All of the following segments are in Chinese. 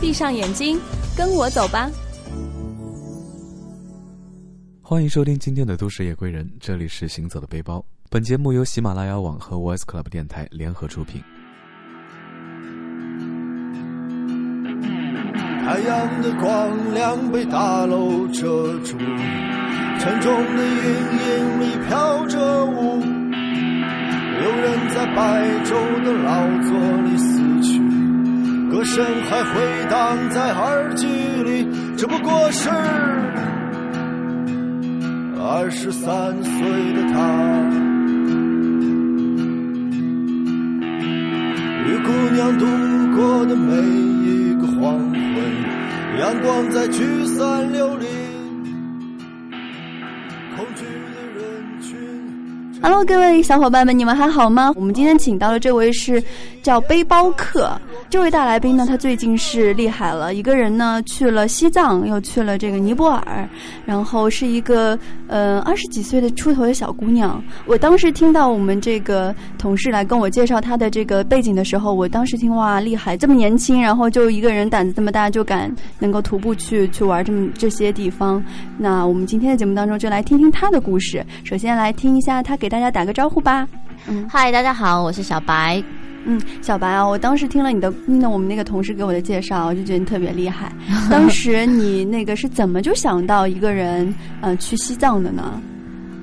闭上眼睛，跟我走吧。欢迎收听今天的《都市夜归人》，这里是行走的背包。本节目由喜马拉雅网和 Voice Club 电台联合出品。太阳的光亮被大楼遮住，沉重的阴影里飘着雾。有人在白昼的劳作里死去，歌声还回荡在耳机里。这不过是二十三岁的他，与姑娘度过的每一个黄昏，阳光在聚散流离。恐惧的人群。Hello，各位小伙伴们，你们还好吗？我们今天请到的这位是叫背包客，这位大来宾呢，他最近是厉害了，一个人呢去了西藏，又去了这个尼泊尔，然后是一个呃二十几岁的出头的小姑娘。我当时听到我们这个同事来跟我介绍她的这个背景的时候，我当时听哇厉害，这么年轻，然后就一个人胆子这么大，就敢能够徒步去去玩这么这些地方。那我们今天的节目当中就来听听她的故事。首先来听一下她给大家打个招呼吧。嗯嗨，大家好，我是小白。嗯，小白啊，我当时听了你的那我们那个同事给我的介绍，我就觉得你特别厉害。当时你那个是怎么就想到一个人呃去西藏的呢？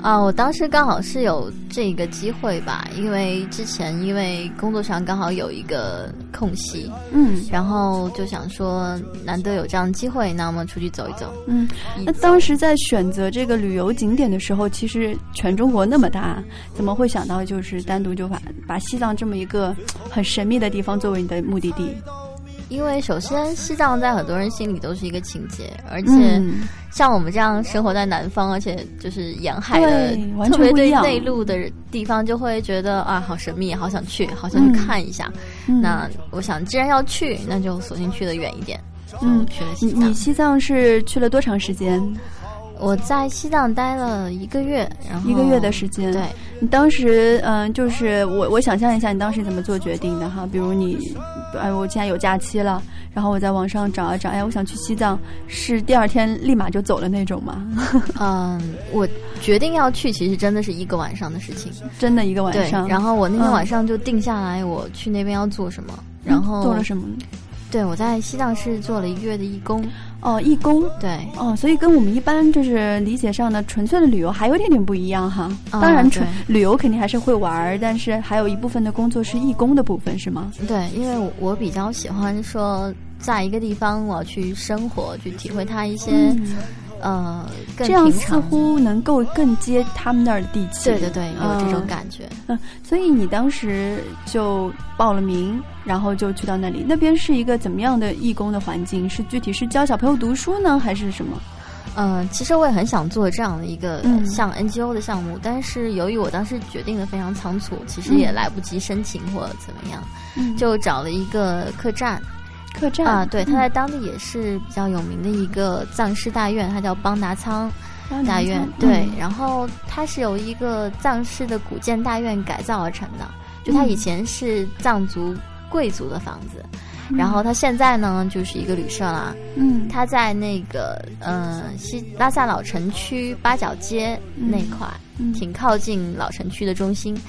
啊，我当时刚好是有这个机会吧，因为之前因为工作上刚好有一个空隙，嗯然后就想说难得有这样的机会，那我们出去走一走。嗯，那当时在选择这个旅游景点的时候，其实全中国那么大，怎么会想到就是单独就把把西藏这么一个很神秘的地方作为你的目的地？因为首先西藏在很多人心里都是一个情节，而且嗯像我们这样生活在南方，而且就是沿海的对，完特别对全不一样内陆的地方，就会觉得啊，好神秘，好想去，好想去嗯看一下。嗯那我想，既然要去，那就索性去的远一点。嗯就去了你西藏你。西藏是去了多长时间？我在西藏待了一个月，然后一个月的时间。对，你当时嗯、就是我我想象一下你当时怎么做决定的哈？比如你，哎，我现在有假期了，然后我在网上找一找，哎，我想去西藏，是第二天立马就走了那种吗？嗯，我决定要去，其实真的是一个晚上的事情。真的一个晚对，上，然后我那天嗯晚上就定下来，我去那边要做什么。然后做了什么呢？对，我在西藏是做了一个月的义工。哦，义工。对，哦，所以跟我们一般就是理解上的纯粹的旅游还有点点不一样哈。啊当然，纯旅游肯定还是会玩儿，但是还有一部分的工作是义工的部分，是吗？对，因为我我比较喜欢说，在一个地方我要去生活，去体会它一些、嗯呃更这样似。乎能够更接他们那儿的地气。对对对，有这种嗯感觉。嗯，所以你当时就报了名，然后就去到那里。那边是一个怎么样的义工的环境？是具体是教小朋友读书呢，还是什么？嗯，其实我也很想做这样的一个嗯像 NGO 的项目，但是由于我当时决定的非常仓促，其实也嗯来不及申请或怎么样，嗯就找了一个客栈客栈。啊，对，它在嗯当地也是比较有名的一个藏式大院，它叫邦达仓大院，对，嗯然后它是由一个藏式的古建大院改造而成的，就它以嗯前是藏族贵族的房子，然后它现在呢就是一个旅社啦，嗯，它在那个呃西拉萨老城区八角街那块，嗯。挺靠近老城区的中心。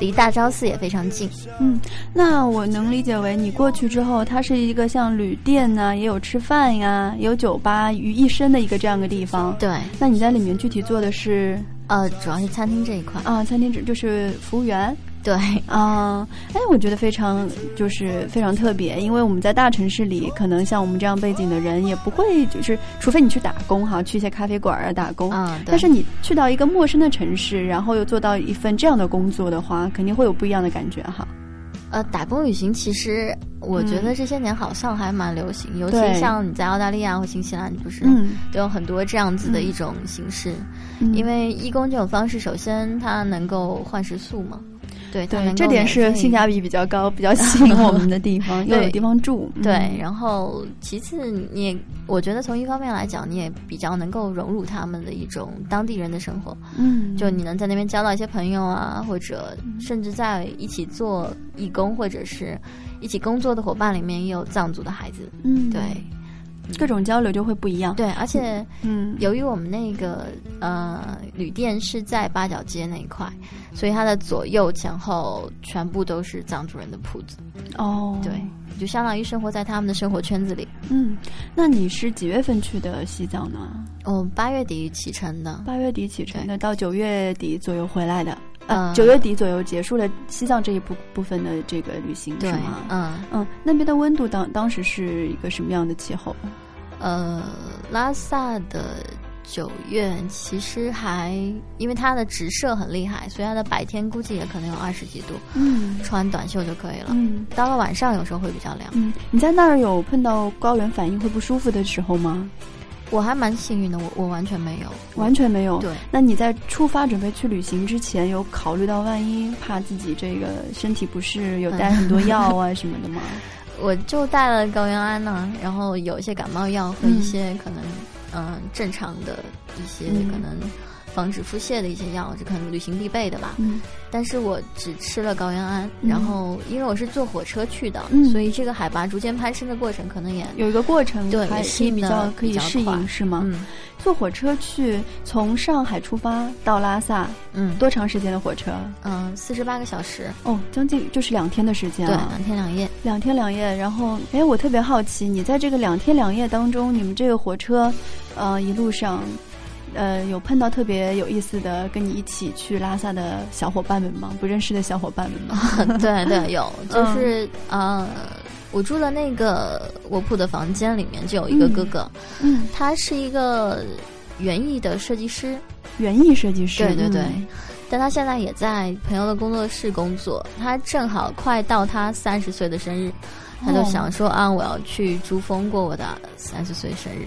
离大昭寺也非常近。嗯，那我能理解为你过去之后，它是一个像旅店呐、也有吃饭呀，有酒吧于一身的一个这样的地方。对，那你在里面具体做的是呃，主要是餐厅这一块。啊，餐厅只就是服务员。对，啊，哎，我觉得非常就是非常特别，因为我们在大城市里，可能像我们这样背景的人，也不会就是，除非你去打工哈，去一些咖啡馆啊打工。嗯，对但是你去到一个陌生的城市，然后又做到一份这样的工作的话，肯定会有不一样的感觉哈。呃，打工旅行其实我觉得这些年好像还蛮流行，尤其像你在澳大利亚或新西兰，不是嗯都有很多这样子的一种形式。嗯因为义工这种方式，首先它能够换食宿嘛，对，对，这点是性价比比较高、比较吸引我们的地方，又有地方住。嗯。对，然后其次你也，我觉得从一方面来讲，你也比较能够融入他们的一种当地人的生活，嗯，就你能在那边交到一些朋友啊，或者甚至在一起做义工或者是一起工作的伙伴里面也有藏族的孩子，嗯，对各种交流就会不一样。对，而且嗯，由于我们那个呃旅店是在八角街那一块，所以它的左右前后全部都是藏族人的铺子，哦，对，就相当于生活在他们的生活圈子里。嗯，那你是几月份去的西藏呢？哦，八月底启程的，八月底启程的，到九月底左右回来的。呃，嗯九月底左右结束了西藏这一部部分的这个旅行，对是吗？，嗯嗯，那边的温度当当时是一个什么样的气候？呃，拉萨的九月其实还因为它的直射很厉害，所以它的白天估计也可能有二十几度，嗯穿短袖就可以了。嗯到了晚上有时候会比较凉。嗯，你在那儿有碰到高原反应会不舒服的时候吗？我还蛮幸运的，我我完全没有，完全没有。对。那你在出发准备去旅行之前，有考虑到万一怕自己这个身体不适，有带很多 药啊什么的吗？我就带了高原安呢、然后有一些感冒药和一些可能嗯、正常的一些嗯可能防止腹泻的一些药，这可能旅行必备的吧。嗯但是我只吃了高原安，嗯然后因为我是坐火车去的，嗯所以这个海拔逐渐攀升的过程可能也有一个过程，对还适应得可以比较可以适应是吗？嗯坐火车去，从上海出发到拉萨，嗯多长时间的火车？嗯四十八个小时，哦，将近就是两天的时间对，啊。两天两夜。两天两夜，然后，哎，我特别好奇，你在这个两天两夜当中，你们这个火车，呃，一路上，呃，有碰到特别有意思的跟你一起去拉萨的小伙伴们吗？不认识的小伙伴们吗？对对，有，嗯就是、呃，我住的那个卧铺的房间里面就有一个哥哥，嗯，他是一个园艺的设计师，园艺设计师，对对对嗯，但他现在也在朋友的工作室工作。他正好快到他三十岁的生日，他就哦想说啊，我要去珠峰过我的三十岁生日。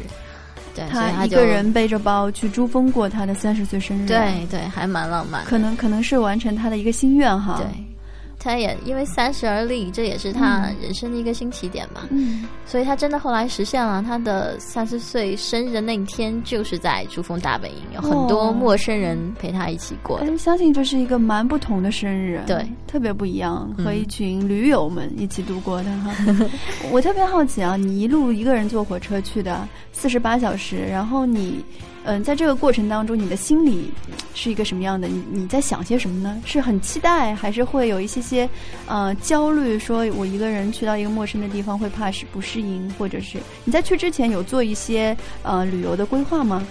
他一个人背着包去珠峰过他的三十岁生日，对，对，还蛮浪漫。可能可能是完成他的一个心愿哈。对，他也因为三十而立，这也是他人生的一个新起点嘛。嗯，所以他真的后来实现了他的三十岁生日的那一天，就是在珠峰大本营，有很多哦陌生人陪他一起过的。哎，相信这是一个蛮不同的生日，对，特别不一样，嗯和一群驴友们一起度过的哈。我特别好奇啊，你一路一个人坐火车去的，四十八小时，然后你，嗯、在这个过程当中，你的心里是一个什么样的？你你在想些什么呢？是很期待，还是会有一些些，呃，焦虑？说我一个人去到一个陌生的地方会怕是不适应，或者是你在去之前有做一些呃旅游的规划吗？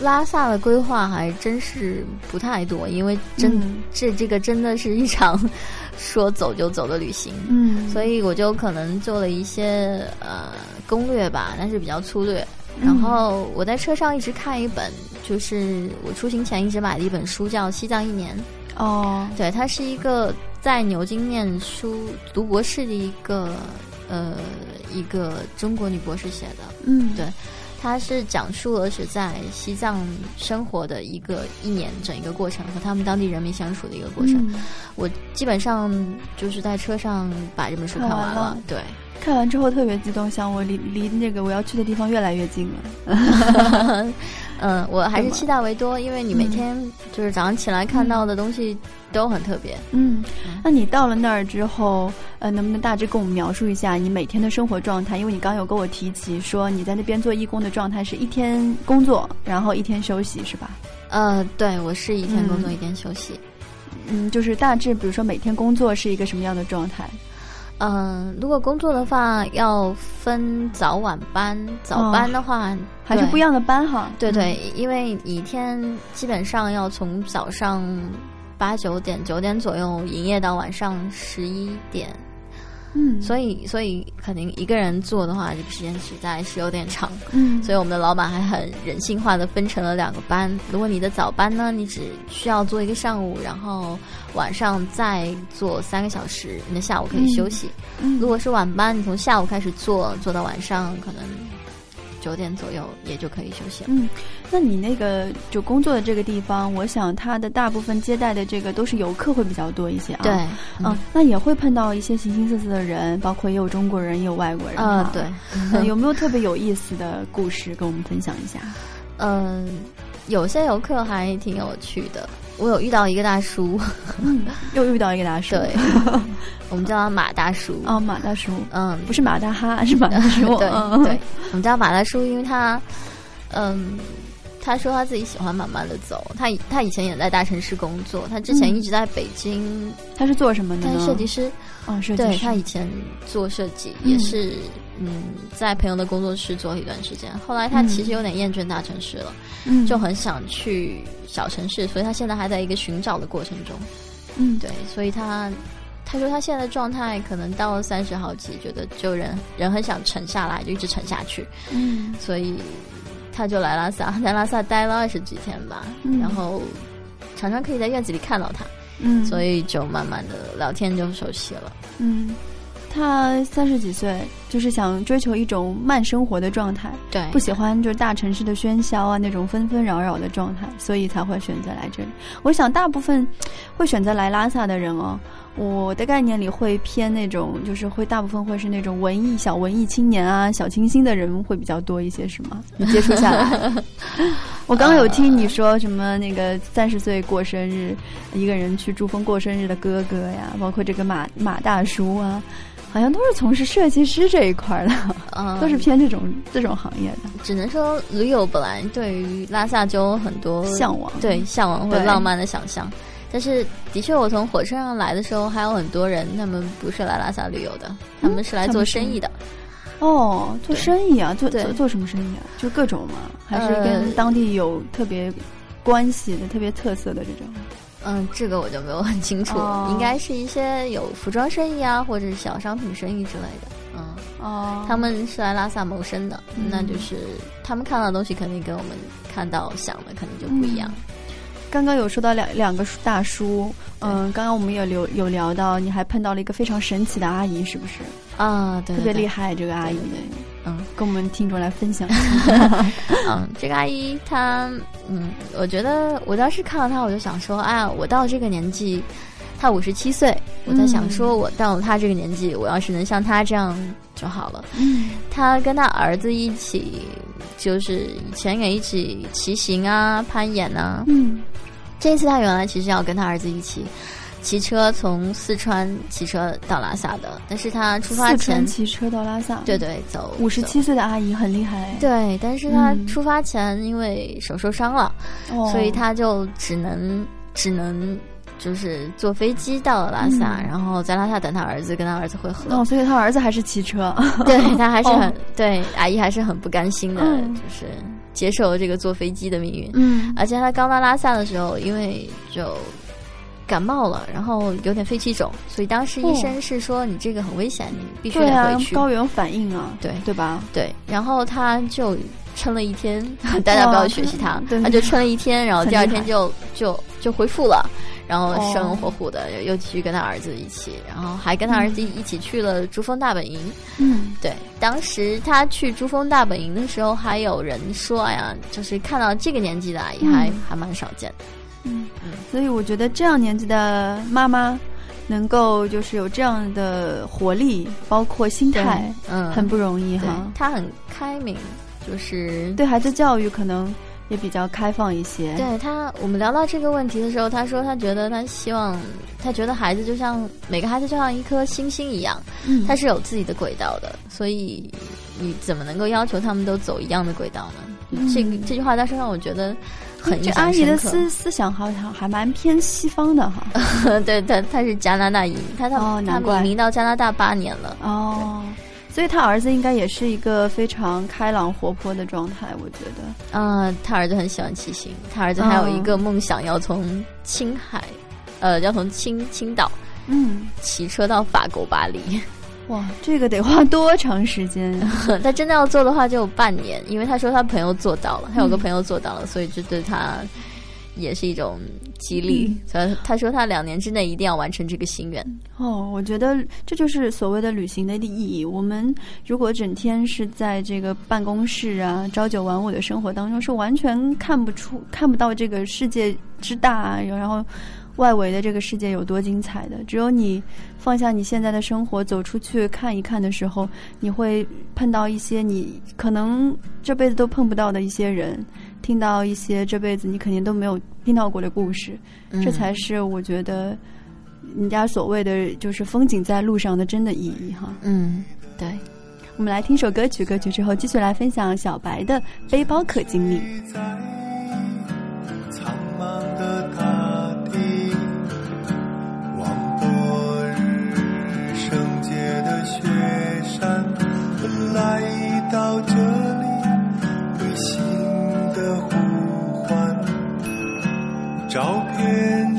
拉萨的规划还真是不太多，因为真、嗯这这个真的是一场说走就走的旅行，嗯所以我就可能做了一些呃攻略吧，但是比较粗略。然后我在车上一直看一本，就是我出行前一直买的一本书，叫《西藏一年》。哦，对，它是一个在牛津念书读博士的一个呃一个中国女博士写的。嗯，对它是讲述了是在西藏生活的一个一年整一个过程和他们当地人民相处的一个过程。嗯我基本上就是在车上把这本书看完看完了对，看完之后特别激动，想我离离那个我要去的地方越来越近了。嗯，我还是期待为多，因为你每嗯天就是早上起来看到的东西都很特别。嗯，那你到了那儿之后，呃，能不能大致跟我们描述一下你每天的生活状态？因为你刚有跟我提起说你在那边做义工的状态是一天工作，然后一天休息，是吧？呃，对我是一天工作嗯一天休息。嗯，就是大致比如说每天工作是一个什么样的状态？嗯，如果工作的话要分早晚班，早班的话、对还是不一样的班哈？对对，因为一天基本上要从早上八九点、九点左右营业到晚上十一点，嗯，所以所以肯定一个人做的话，这个时间实在是有点长。嗯，所以我们的老板还很人性化的分成了两个班。如果你的早班呢，你只需要做一个上午，然后晚上再做三个小时，你的下午可以休息。嗯如果是晚班，你从下午开始做，做到晚上可能九点左右也就可以休息了。嗯，那你那个就工作的这个地方，我想它的大部分接待的这个都是游客会比较多一些啊。对，嗯，那也会碰到一些形形色色的人，包括也有中国人，也有外国人。啊，呃对，嗯有没有特别有意思的故事跟我们分享一下？嗯、有些游客还挺有趣的。我有遇到一个大叔，嗯，又遇到一个大叔。对，我们叫他马大叔。哦，马大叔，嗯，不是马大哈，是马大叔。对嗯对，我们叫马大叔，因为他，嗯，他说他自己喜欢慢慢的走。他以他以前也在大城市工作，他之前嗯一直在北京，他是做什么的呢？他是设计师。哦，设计对师。他以前做设计，嗯也是嗯，在朋友的工作室做了一段时间。后来他其实有点厌倦大城市了，嗯，就很想去小城市，所以他现在还在一个寻找的过程中。嗯，对，所以他他说他现在的状态可能到了三十好几，觉得就人人很想沉下来，就一直沉下去，嗯所以他就来拉萨，在拉萨待了二十几天吧，嗯然后常常可以在院子里看到他，嗯，所以就慢慢的聊天就熟悉了。嗯，他三十几岁，就是想追求一种慢生活的状态，对，不喜欢就是大城市的喧嚣啊那种纷纷扰扰的状态，所以才会选择来这里。我想大部分会选择来拉萨的人哦，我的概念里会偏那种，就是会大部分会是那种文艺小文艺青年啊、小清新的人会比较多一些，是吗？你接触下来，我刚刚有听你说什么那个三十岁过生日，一个人去珠峰过生日的哥哥呀，包括这个马马大叔啊。好像都是从事设计师这一块的，嗯，都是偏这种这种行业的。只能说驴友本来对于拉萨就有很多向往对向往或浪漫的想象。但是，的确，我从火车上来的时候，还有很多人，他们不是来拉萨旅游的，他们是来做生意的。哦，做生意啊，做做做什么生意啊？就各种嘛，还是呃跟当地有特别关系的、特别特色的这种。嗯，这个我就没有很清楚，哦应该是一些有服装生意啊，或者是小商品生意之类的。嗯，哦他们是来拉萨谋生的，嗯那就是他们看到的东西肯定跟我们看到想的肯定就不一样。刚刚有说到两两个大叔，嗯，刚刚我们也聊有聊到，你还碰到了一个非常神奇的阿姨，是不是？啊，对特别厉害。害，这个阿姨嗯。跟我们听众来分享一下。嗯，这个阿姨她，嗯，我觉得我当时看到她，我就想说，哎呀，我到这个年纪，她五十七岁，我在想说，我到了她这个年纪，我要是能像她这样就好了。嗯她跟她儿子一起，就是以前也一起骑行啊、攀岩啊。嗯这一次她原来其实要跟她儿子一起。骑车从四川骑车到拉萨的，但是他出发前，骑车到拉萨，对，对，走走五十七岁的阿姨很厉害哎。对，但是他嗯出发前因为手受伤了，哦，所以他就只能只能就是坐飞机到了拉萨，嗯然后在拉萨等他儿子，跟他儿子会合。哦，所以他儿子还是骑车。对他还是很、哦对阿姨还是很不甘心的，嗯就是接受了这个坐飞机的命运。嗯而且他刚到拉萨的时候，因为就感冒了，然后有点肺气肿，所以当时医生是说你这个很危险，你必须得回，去。高原反应啊，对对吧？对，然后他就撑了一天，大家不要学习他，对他就撑了一天，然后第二天就就就恢复了，然后哦生龙活虎的又又继续跟他儿子一起，然后还跟他儿子一起去了珠峰大本营。嗯对，当时他去珠峰大本营的时候，还有人说，哎呀，就是看到这个年纪的阿姨还、嗯还蛮少见的。嗯嗯，所以我觉得这样年纪的妈妈能够就是有这样的活力，包括心态，嗯，很不容易哈。她很开明，就是对孩子教育可能也比较开放一些。对他，我们聊到这个问题的时候，他说他觉得他希望，他觉得孩子就像每个孩子就像一颗星星一样，嗯，他是有自己的轨道的，所以你怎么能够要求他们都走一样的轨道呢？嗯这个这句话当时让我觉得很这阿姨的思思想好像还蛮偏西方的哈。对，她她是加拿大移民，她她她移民到加拿大八年了。哦，所以他儿子应该也是一个非常开朗活泼的状态，我觉得。嗯，他儿子很喜欢骑行，他儿子还有一个梦想，要从青海，呃，要从青青岛，嗯，骑车到法国巴黎。哇，这个得花多长时间？他真的要做的话，就有半年，因为他说他朋友做到了，他有个朋友做到了，所以这对他也是一种激励。所以他说他两年之内一定要完成这个心愿。哦，我觉得这就是所谓的旅行的意义。我们如果整天是在这个办公室啊，朝九晚五的生活当中，是完全看不出、看不到这个世界之大，然后。外围的这个世界有多精彩的？只有你放下你现在的生活，走出去看一看的时候，你会碰到一些你可能这辈子都碰不到的一些人，听到一些这辈子你肯定都没有听到过的故事。这才是我觉得人家所谓的就是风景在路上的真的意义哈。嗯，对。我们来听首歌曲，歌曲之后继续来分享小白的背包客经历。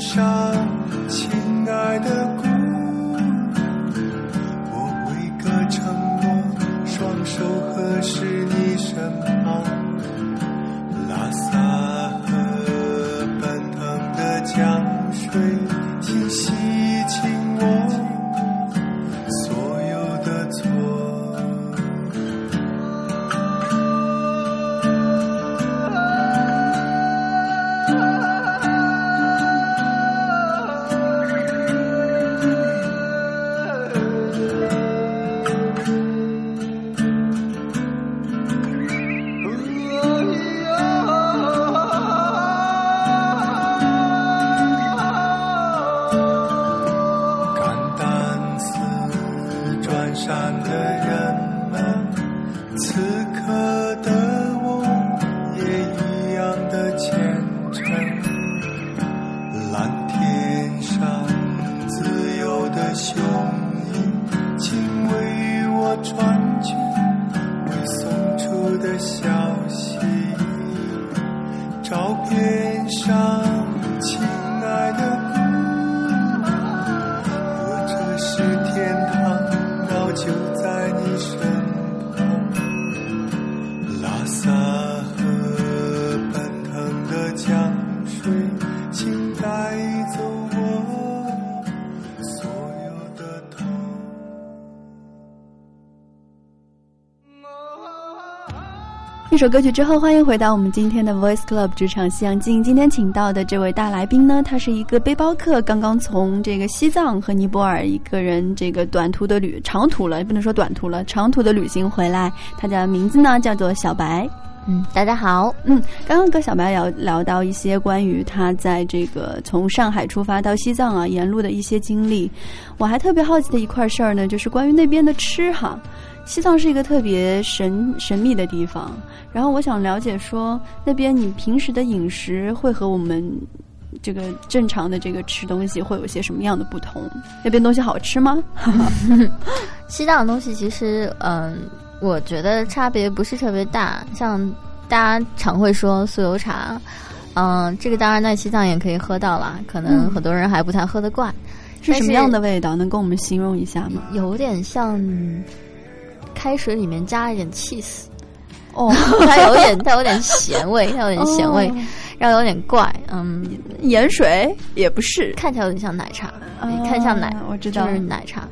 上，亲爱的这首歌曲之后，欢迎回到我们今天的 Voice Club 职场西洋镜。今天请到的这位大来宾呢，他是一个背包客，刚刚从这个西藏和尼泊尔一个人这个短途的旅长途了，不能说短途了，长途的旅行回来。他的名字呢叫做小白。嗯，大家好。嗯，刚刚跟小白聊聊到一些关于他在这个从上海出发到西藏啊沿路的一些经历。我还特别好奇的一块事儿呢，就是关于那边的吃哈。西藏是一个特别神神秘的地方，然后我想了解说那边你平时的饮食会和我们这个正常的这个吃东西会有些什么样的不同？那边东西好吃吗？西藏的东西其实，嗯，我觉得差别不是特别大。像大家常会说酥油茶，嗯，这个当然在西藏也可以喝到啦，可能很多人还不太喝得惯。是什么样的味道？能跟我们形容一下吗？有点像。开水里面加了一点 cheese，哦，它有点它有点咸味，它有点咸味，然后有点怪，嗯，盐水？也不是，看起来有点像奶茶，看像奶，我知道。是奶茶，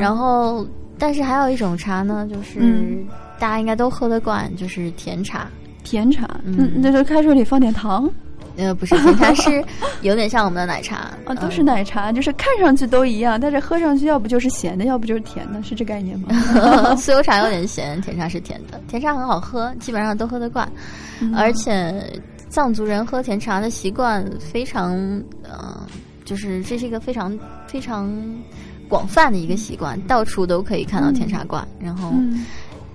然后但是还有一种茶呢，就是大家应该都喝得惯，就是甜茶，甜茶，嗯，那就开水里放点糖。呃，不是甜茶，是 有点像我们的奶茶啊，都是奶茶，就是看上去都一样，但是喝上去要不就是咸的，要不就是甜的，是这概念吗？酥油茶有点咸，甜茶是甜的，甜茶很好喝，基本上都喝得惯，而且藏族人喝甜茶的习惯非常，呃，就是这是一个非常非常广泛的一个习惯，到处都可以看到甜茶馆，然后。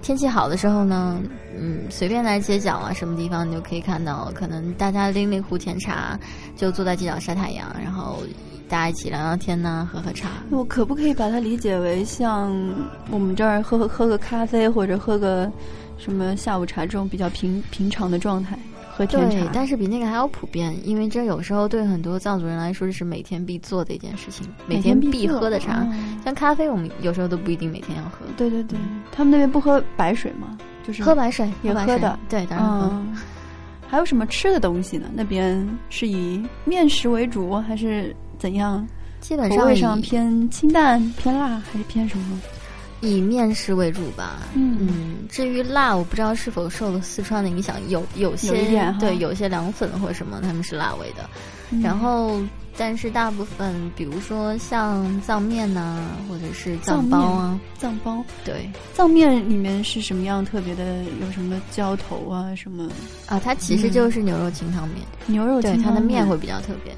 天气好的时候呢，嗯，随便来街角啊什么地方，你就可以看到，可能大家拎了一壶甜茶，就坐在街角晒太阳，然后大家一起聊聊天呐、喝喝茶。我可不可以把它理解为像我们这儿喝喝个咖啡或者喝个什么下午茶这种比较平平常的状态？喝甜茶，，对但是比那个还要普遍，因为这有时候对很多藏族人来说，这是每天必做的一件事情，每天必喝的茶。嗯像咖啡，我们有时候都不一定每天要喝。对对对，他们那边不喝白水吗？就是喝白水，也喝的对，当然喝。嗯，还有什么吃的东西呢？那边是以面食为主，还是怎样？基本上味上偏清淡、偏辣，还是偏什么？以面食为主吧。嗯至于辣，我不知道是否受了四川的影响，有有些对，有些凉粉或者什么他们是辣味的。嗯然后，但是大部分，比如说像藏面呐、或者是藏包啊，藏包，对藏面里面是什么样特别的？有什么浇头啊？什么啊，它其实就是牛肉清汤面，牛肉清汤它的面会比较特别，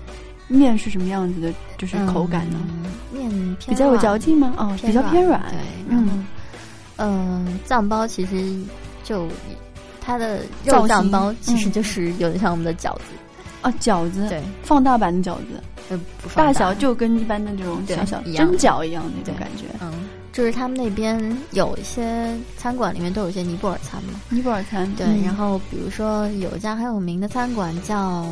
面是什么样子的？就是口感呢？嗯面偏比较有嚼劲吗？哦，比较偏软。对，然后嗯，嗯，藏包其实就它的肉藏包其实嗯就是有点像我们的饺子，啊，饺子，对，放大版的饺子，呃，不放大小就跟一般的这种对小小蒸饺一样那种感觉。嗯，就是他们那边有一些餐馆里面都有一些尼泊尔餐嘛，尼泊尔餐，对，嗯然后比如说有一家很有名的餐馆叫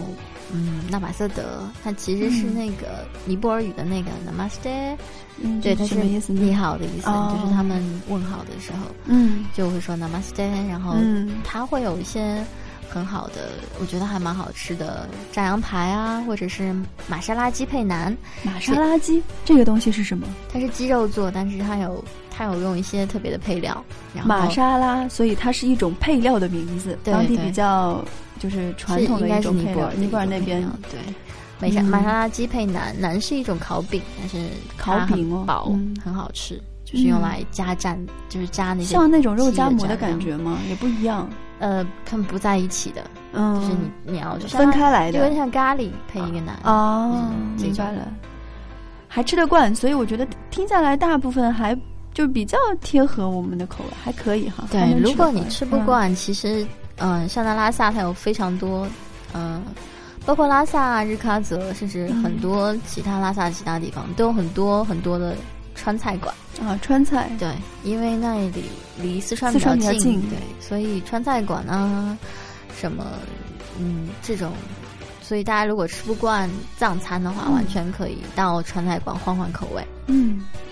嗯纳马瑟德，它其实是嗯那个尼泊尔语的那个 namaste，嗯，对，这它是？你好的意思，哦。就是他们问好的时候嗯。就会说 namaste，然后嗯。它会有一些很好的，我觉得还蛮好吃的炸羊排啊，或者是玛莎拉鸡配馕，玛莎拉鸡这个东西是什么？它是鸡肉做，但是它有它有用一些特别的配料，然后玛莎拉，所以它是一种配料的名字，对对当地比较就是传统的应该是一种配料。尼泊尔尼泊尔那边对。玛莎嗯玛莎拉鸡配馕，馕是一种烤饼，但是烤饼哦薄，嗯很好吃，就是用来加蘸，就是加那些像那种肉夹馍的感觉吗？也不一样，呃，他们不在一起的，嗯，就是你你要就分开来的。有点像咖喱配一个男哦明白了，还吃得惯，所以我觉得听下来大部分还就比较贴合我们的口味，还可以哈。对，如果你吃不惯，其实，嗯、像在拉萨，它有非常多，嗯、包括拉萨、日喀则，甚至嗯。很多其他拉萨其他地方，都有很多很多的川菜馆。啊，川菜，对，因为那里离四川比较近对，所以川菜馆啊，什么，嗯，这种，所以大家如果吃不惯藏餐的话，嗯完全可以到川菜馆换换口味。嗯，我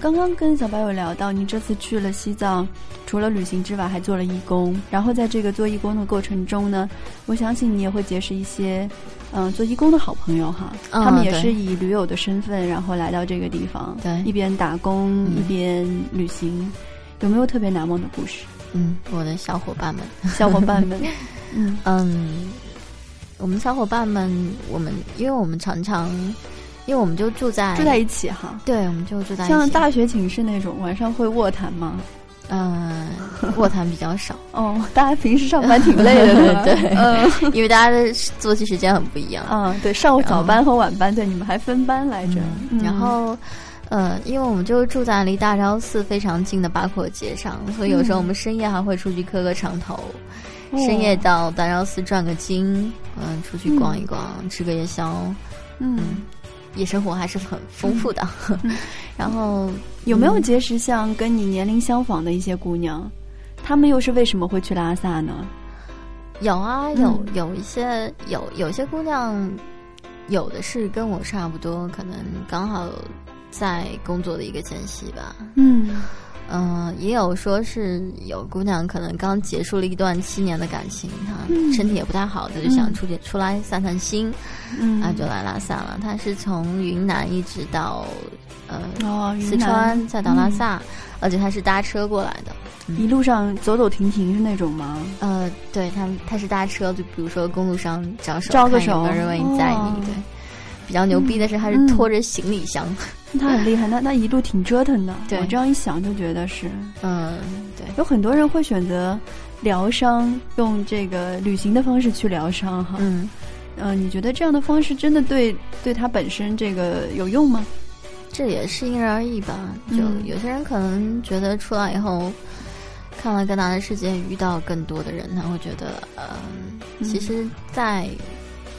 刚刚跟小白有聊到，你这次去了西藏，除了旅行之外，还做了义工。然后在这个做义工的过程中呢，我相信你也会结识一些，嗯、做义工的好朋友哈。嗯他们也是以驴友的身份，然后来到这个地方，对一边打工、嗯一边旅行。有没有特别难忘的故事？嗯，我的小伙伴们，小伙伴们，嗯嗯，我们小伙伴们，我们因为我们常常，因为我们就住在住在一起哈。对，我们就住在一起，像大学寝室那种，晚上会卧谈吗？嗯、卧谈比较少，哦，大家平时上班挺累的，对吧？对嗯。因为大家的作息时间很不一样。嗯，对，上早班和晚班，对，你们还分班来着。嗯然后，嗯，因为我们就住在离大昭寺非常近的八廓街上，所以有时候我们深夜还会出去磕个长头，哦。深夜到大昭寺转个经，嗯、出去逛一逛，吃个夜宵，嗯，夜生活还是很丰富的。嗯 然后有没有结识像跟你年龄相仿的一些姑娘？她们又是为什么会去拉萨呢？有啊，有嗯有一些有有些姑娘，有的是跟我差不多，可能刚好在工作的一个间隙吧。嗯嗯、也有说是有姑娘可能刚结束了一段七年的感情，她嗯身体也不太好，她就想出去出来散散心，嗯啊，就来拉萨了。她是从云南一直到呃哦，四川，再到拉萨，而且她是搭车过来的。一路上走走停停是那种吗？呃，对他们，他是搭车，就比如说公路上招手，招个看有没有手人为你载哦你，对。比较牛逼的是，他是嗯拖着行李箱，他很厉害，那那一路挺折腾的。对我这样一想就觉得是，嗯，对，有很多人会选择疗伤，用这个旅行的方式去疗伤哈。嗯，嗯、你觉得这样的方式真的对对他本身这个有用吗？这也是因人而异吧。就嗯有些人可能觉得出来以后，看了更大的世界，遇到更多的人，他会觉得，嗯，其实，在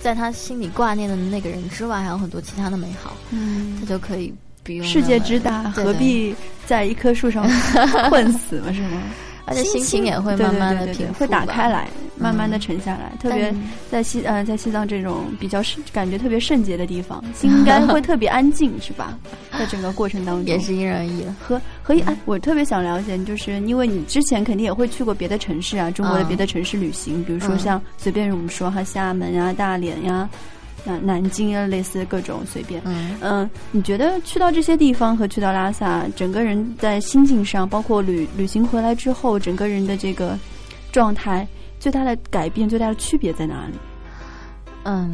在他心里挂念的那个人之外，还有很多其他的美好，嗯他就可以不用世界之大，何必在一棵树上 困死嘛？是吗？而且心情也会慢慢的平复会打开来，慢慢的沉下来。特别在西呃在西藏这种比较圣感觉特别圣洁的地方，心应该会特别安静，是吧？在整个过程当中，也是因人而异了。和和哎，我特别想了解，就是因为你之前肯定也会去过别的城市啊，中国的嗯别的城市旅行，比如说嗯像随便我们说哈，厦门呀、大连呀、南南京啊，类似各种随便。嗯嗯，你觉得去到这些地方和去到拉萨，整个人在心境上，包括旅旅行回来之后，整个人的这个状态，最大的改变、最大的区别在哪里？嗯，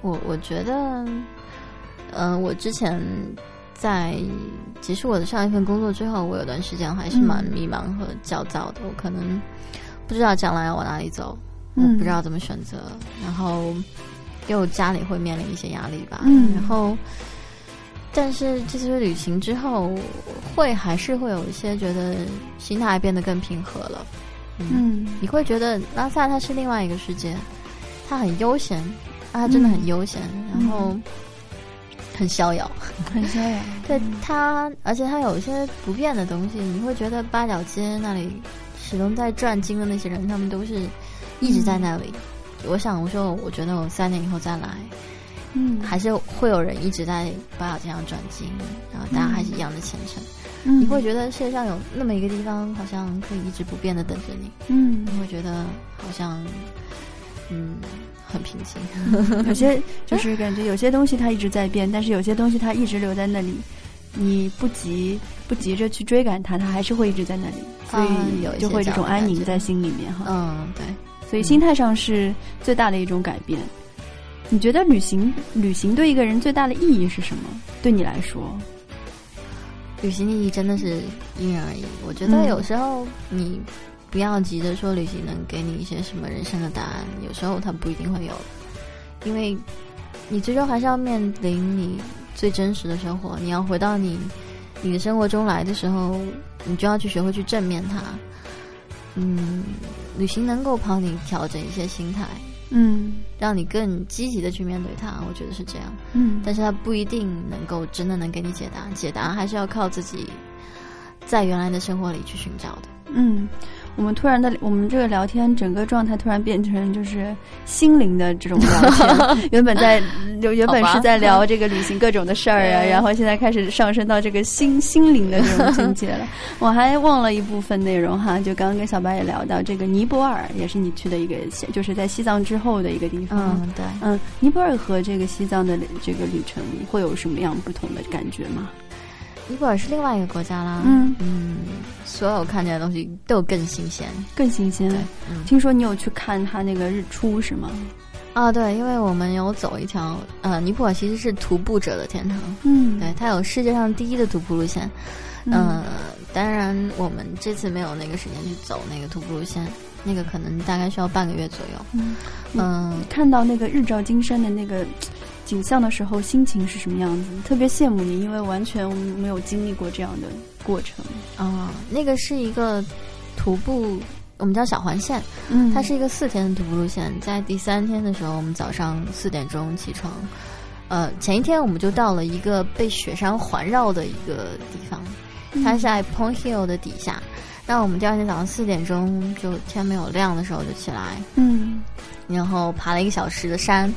我我觉得，嗯、我之前在结束我的上一份工作之后，我有段时间还是蛮嗯迷茫和焦躁的。我可能不知道将来要往哪里走，嗯我不知道怎么选择，然后又家里会面临一些压力吧。嗯然后，但是这次旅行之后，会还是会有一些觉得心态变得更平和了。嗯你会觉得拉萨它是另外一个世界，它很悠闲，啊，它真的很悠闲，然后很逍遥。很逍遥。对它，而且它有一些不变的东西，你会觉得八角街那里始终在转经的那些人，他们都是一直在那里。我想，我说，我觉得我三年以后再来，嗯，还是会有人一直在八角街上转经，然后大家还是一样的虔诚。嗯你会觉得世界上有那么一个地方，好像可以一直不变的等着你。嗯你会觉得好像，嗯，很平静。有些 就是感觉有些东西它一直在变，但是有些东西它一直留在那里，你不急不急着去追赶它，它还是会一直在那里，所嗯有就会这种安宁在心里面哈。嗯，对。所以心态上是最大的一种改变。你觉得旅行旅行对一个人最大的意义是什么？对你来说，旅行的意义真的是因人而异。我觉得嗯有时候你不要急着说旅行能给你一些什么人生的答案，有时候它不一定会有，因为你最终还是要面临你最真实的生活。你要回到你你的生活中来的时候，你就要去学会去正面它。嗯，旅行能够帮你调整一些心态，嗯让你更积极的去面对它。我觉得是这样。嗯但是它不一定能够真的能给你解答，解答还是要靠自己在原来的生活里去寻找的。嗯，我们突然的，我们这个聊天整个状态突然变成就是心灵的这种聊天。原本在原 原本是在聊这个旅行各种的事儿啊，然后现在开始上升到这个心心灵的这种境界了。我还忘了一部分内容哈，就刚刚跟小白也聊到这个尼泊尔，也是你去的一个，就是在西藏之后的一个地方。嗯，对。嗯，尼泊尔和这个西藏的这个旅程会有什么样不同的感觉吗？尼泊尔是另外一个国家啦。嗯嗯，所有看见的东西都更新鲜。更新鲜对。，嗯听说你有去看它那个日出是吗？啊，对，因为我们有走一条呃，尼泊尔其实是徒步者的天堂。嗯对，它有世界上第一的徒步路线。嗯、当然我们这次没有那个时间去走那个徒步路线，那个可能大概需要半个月左右。嗯嗯，看到那个日照金山的那个景象的时候，心情是什么样子？特别羡慕你，因为完全没有经历过这样的过程。啊、那个是一个徒步，我们叫小环线，嗯它是一个四天的徒步路线。在第三天的时候，我们早上四点钟起床，呃，前一天我们就到了一个被雪山环绕的一个地方，它是在 Pong Hill 的底下。那我们第二天早上四点钟就天没有亮的时候就起来，嗯然后爬了一个小时的山，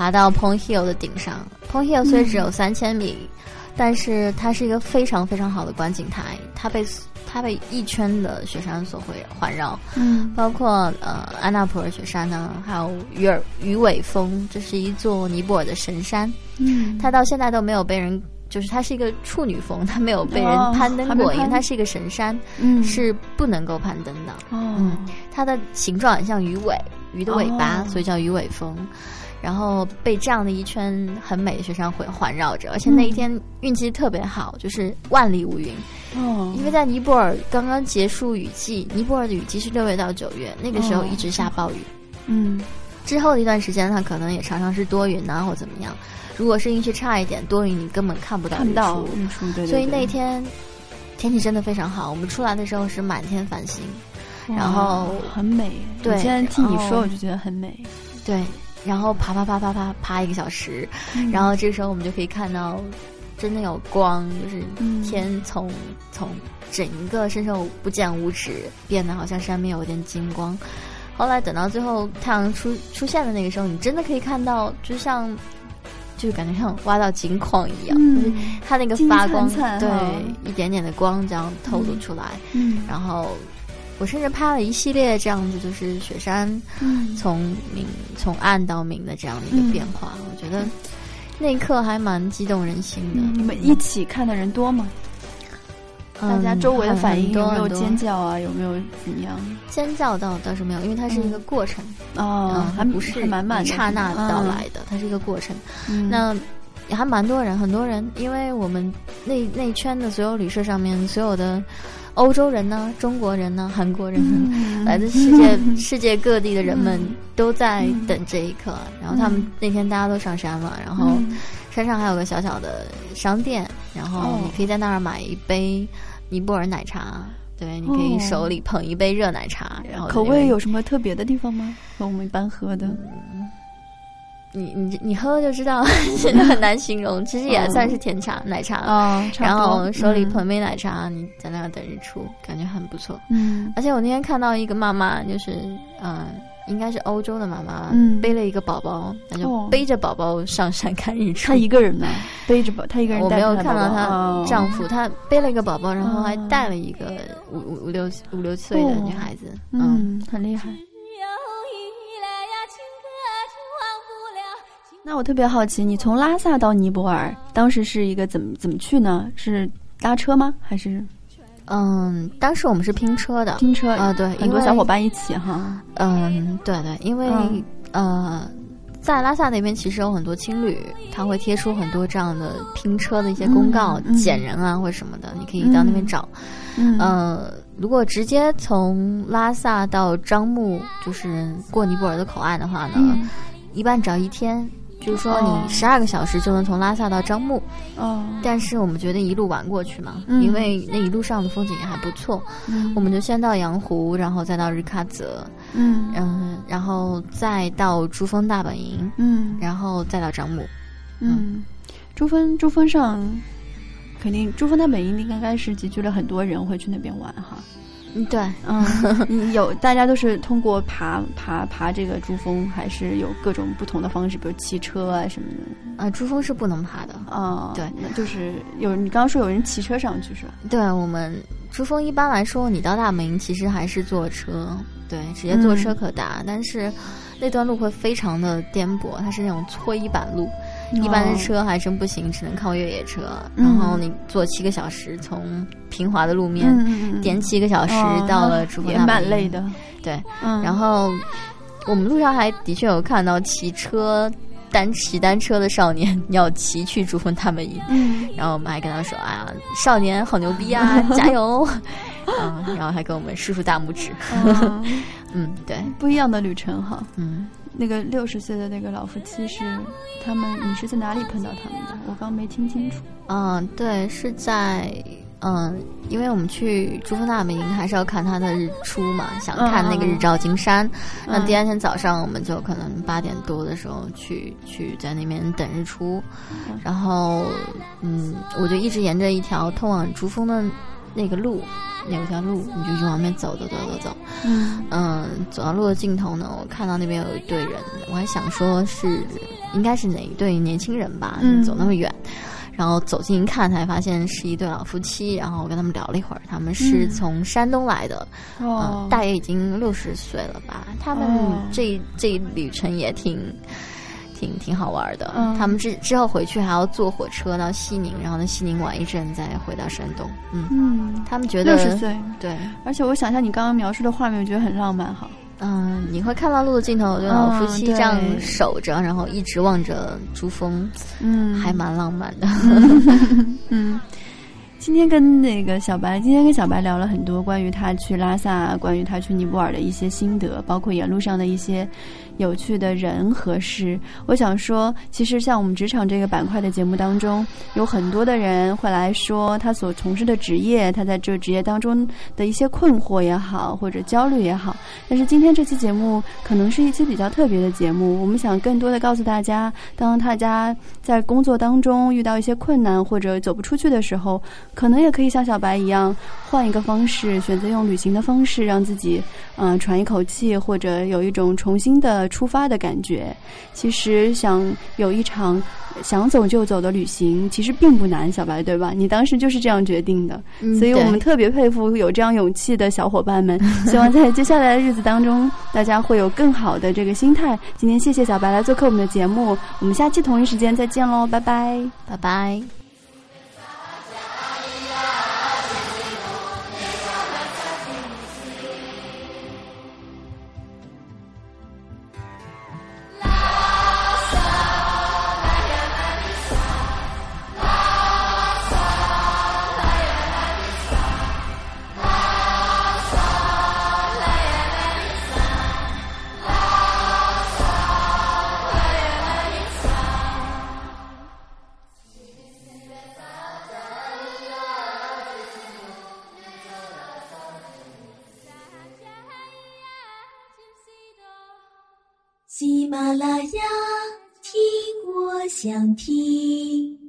爬到 Pong Hill 的顶上。Pong Hill 虽只有三千米，但是它是一个非常非常好的观景台，它被它被一圈的雪山所会环绕，嗯包括呃安娜普尔雪山呢，还有鱼尔鱼尾峰，这是一座尼泊尔的神山，嗯它到现在都没有被人。就是它是一个处女峰，它没有被人哦攀登过，因为它是一个神山，嗯是不能够攀登的。哦嗯它的形状很像鱼尾，鱼的尾巴，哦所以叫鱼尾峰。然后被这样的一圈很美的雪山环环绕着，而且那一天运气特别好，就是万里无云。哦因为在尼泊尔刚刚结束雨季，尼泊尔的雨季是六月到九月，那个时候哦一直下暴雨。嗯之后的一段时间，它可能也常常是多云啊，或怎么样。如果是运气差一点，多云你根本看不到日看不到出。日出，对对对所以那天天气真的非常好，我们出来的时候是满天繁星，然后很美。对我现在听你说，我就觉得很美。对，然后爬爬爬爬爬爬一个小时，嗯。然后这个时候我们就可以看到真的有光，就是嗯天从、从整个伸手不见五指变得好像上面有点金光。后来等到最后太阳出出现的那个时候，你真的可以看到，就像就是感觉像挖到金矿一样，嗯。就是它那个发光，灿灿哈对，一点点的光这样透露出来。嗯。然后我甚至拍了一系列这样子，就是雪山嗯从明从暗到明的这样的一个变化，我觉得那一刻还蛮激动人心的。嗯你们一起看的人多吗？大家周围的反应有没有尖叫？啊？有没有怎么样？尖叫倒倒是没有，因为它是一个过程，哦嗯，还不是还满满刹那到来的，它是一个过程。嗯。那也还蛮多人，很多人，因为我们那那一圈的所有旅社上面，所有的欧洲人呢、中国人呢、韩国人呢，嗯来自世界 世界各地的人们嗯都在等这一刻。然后他们嗯那天大家都上山了，然后嗯山上还有个小小的商店，然后哦你可以在那儿买一杯尼泊尔奶茶。对，你可以哦手里捧一杯热奶茶，然后口味有什么特别的地方吗？和我们一般喝的？你你你喝了就知道，真的很难形容。其实也算是甜茶、奶茶，哦，然后手里嗯捧杯奶茶，你在那儿等日出，感觉很不错。嗯而且我那天看到一个妈妈，就是嗯、呃应该是欧洲的妈妈，嗯背了一个宝宝，那就哦背着宝宝上山看日出。她一个人呢，背着宝，她一个人我没有看到她丈夫，她背了一个宝宝，然后还哦带了一个五五五六五六岁的女孩子。嗯，嗯，很厉害。那我特别好奇，你从拉萨到尼泊尔，当时是一个怎么怎么去呢？是搭车吗？还是嗯，当时我们是拼车的，拼车？啊对很多小伙伴一起哈。嗯，对对，因为、嗯呃，在拉萨那边其实有很多青旅，他会贴出很多这样的拼车的一些公告，捡人啊或者什么的，你可以到那边找。嗯呃，如果直接从拉萨到樟木，就是过尼泊尔的口岸的话呢，嗯一般只要一天。就是说，哦。你十二个小时就能从拉萨到樟木，哦，但是我们决定一路玩过去嘛，嗯。因为那一路上的风景也还不错。嗯。我们就先到羊湖，然后再到日喀则，嗯。嗯，然后再到珠峰大本营，嗯。然后再到樟木。嗯，珠峰珠峰上，肯定珠峰大本营应该是集聚了很多人会去那边玩哈。嗯，对，嗯，有大家都是通过爬爬爬这个珠峰，还是有各种不同的方式，比如骑车啊什么的？啊，珠峰是不能爬的。啊、对那就是有你刚刚说有人骑车上去是吧？对我们珠峰一般来说，你到大本营其实还是坐车，对，直接坐车可达，但是那段路会非常的颠簸，它是那种搓衣板路。一般的车还真不行，只能靠越野车。嗯然后你坐七个小时，从平滑的路面颠七个小时哦到了珠峰也蛮累的。对，嗯，然后我们路上还的确有看到骑车单骑单车的少年 要骑去珠峰大本营，嗯然后我们还跟他说：“哎呀，少年好牛逼啊，加油！”嗯，然后还给我们竖竖大拇指。嗯 嗯，对，不一样的旅程哈。嗯，那个六十岁的那个老夫妻是他们，你是在哪里碰到他们的？我刚没听清楚。嗯，对，是在嗯，因为我们去珠峰大本营还是要看它的日出嘛，想看那个日照金山。那第二天早上，我们就可能八点多的时候去去在那边等日出，然后嗯，我就一直沿着一条通往珠峰的那个路，有条路，你就一直往那边走走走走走。嗯嗯，走到路的尽头呢，我看到那边有一队人，我还想说是应该是哪一对年轻人吧，嗯走那么远。然后走近一看，才发现是一对老夫妻。然后我跟他们聊了一会儿，他们是嗯从山东来的，大爷已经六十岁了吧？他们哦这、这一旅程也挺挺挺好玩的。嗯他们之之后回去还要坐火车到西宁，然后呢西宁玩一阵，再回到山东。嗯，嗯，他们觉得六十岁，对，而且我想象你刚刚描述的画面，我觉得很浪漫哈。嗯，你会看到路的尽头有对老夫妻嗯这样守着，然后一直望着珠峰，嗯，还蛮浪漫的。嗯，今天跟那个小白，今天跟小白聊了很多关于他去拉萨、关于他去尼泊尔的一些心得，包括沿路上的一些有趣的人和事。我想说，其实像我们职场这个板块的节目当中，有很多的人会来说他所从事的职业，他在这职业当中的一些困惑也好，或者焦虑也好。但是今天这期节目可能是一期比较特别的节目，我们想更多的告诉大家，当大家在工作当中遇到一些困难或者走不出去的时候。可能也可以像小白一样，换一个方式，选择用旅行的方式，让自己嗯喘一口气，或者有一种重新的出发的感觉。其实想有一场想走就走的旅行，其实并不难，小白对吧？你当时就是这样决定的，所以我们特别佩服有这样勇气的小伙伴们。希望在接下来的日子当中，大家会有更好的这个心态。今天谢谢小白来做客我们的节目，我们下期同一时间再见喽，拜拜，拜拜。听。